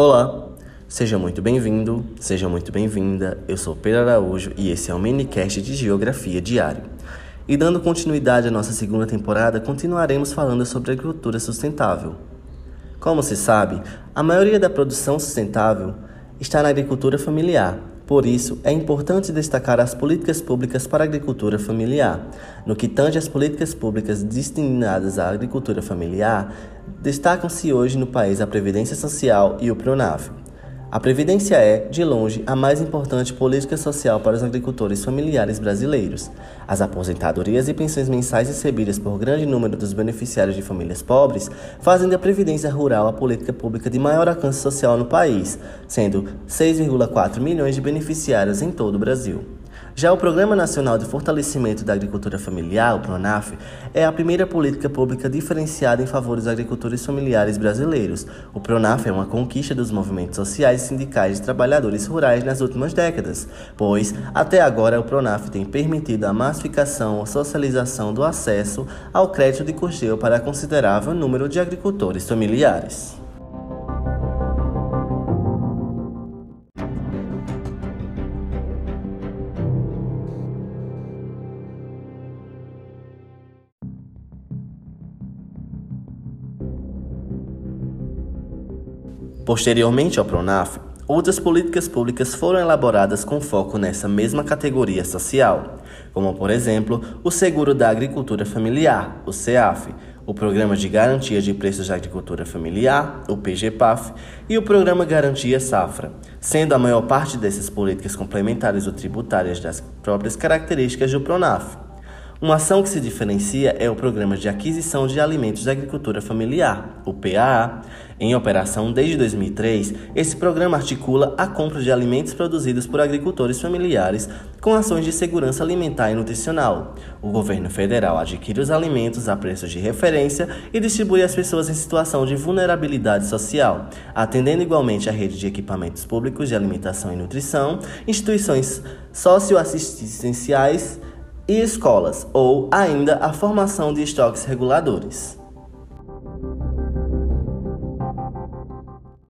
Olá, seja muito bem-vindo, seja muito bem-vinda. Eu sou Pedro Araújo e esse é o minicast de Geografia Diário. E dando continuidade à nossa segunda temporada, continuaremos falando sobre agricultura sustentável. Como se sabe, a maioria da produção sustentável está na agricultura familiar, por isso, é importante destacar as políticas públicas para a agricultura familiar. No que tange às políticas públicas destinadas à agricultura familiar, destacam-se hoje no país a Previdência Social e o Pronaf. A Previdência é, de longe, a mais importante política social para os agricultores familiares brasileiros. As aposentadorias e pensões mensais recebidas por grande número dos beneficiários de famílias pobres fazem da Previdência Rural a política pública de maior alcance social no país, sendo 6,4 milhões de beneficiários em todo o Brasil. Já o Programa Nacional de Fortalecimento da Agricultura Familiar, o PRONAF, é a primeira política pública diferenciada em favor dos agricultores familiares brasileiros. O PRONAF é uma conquista dos movimentos sociais e sindicais de trabalhadores rurais nas últimas décadas, pois, até agora, o PRONAF tem permitido a massificação ou socialização do acesso ao crédito de custeio para considerável número de agricultores familiares. Posteriormente ao PRONAF, outras políticas públicas foram elaboradas com foco nessa mesma categoria social, como, por exemplo, o Seguro da Agricultura Familiar, o CEAF, o Programa de Garantia de Preços da Agricultura Familiar, o PGPAF, e o Programa Garantia Safra, sendo a maior parte dessas políticas complementares ou tributárias das próprias características do PRONAF. Uma ação que se diferencia é o Programa de Aquisição de Alimentos da Agricultura Familiar, o PAA. Em operação desde 2003, esse programa articula a compra de alimentos produzidos por agricultores familiares com ações de segurança alimentar e nutricional. O governo federal adquire os alimentos a preços de referência e distribui às pessoas em situação de vulnerabilidade social, atendendo igualmente a rede de equipamentos públicos de alimentação e nutrição, instituições socioassistenciais e escolas, ou ainda a formação de estoques reguladores.